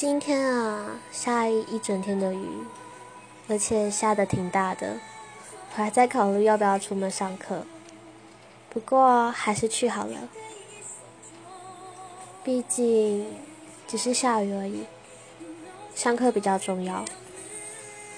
今天啊，下一一整天的雨，而且下的挺大的，我还在考虑要不要出门上课。不过还是去好了，毕竟只是下雨而已，上课比较重要。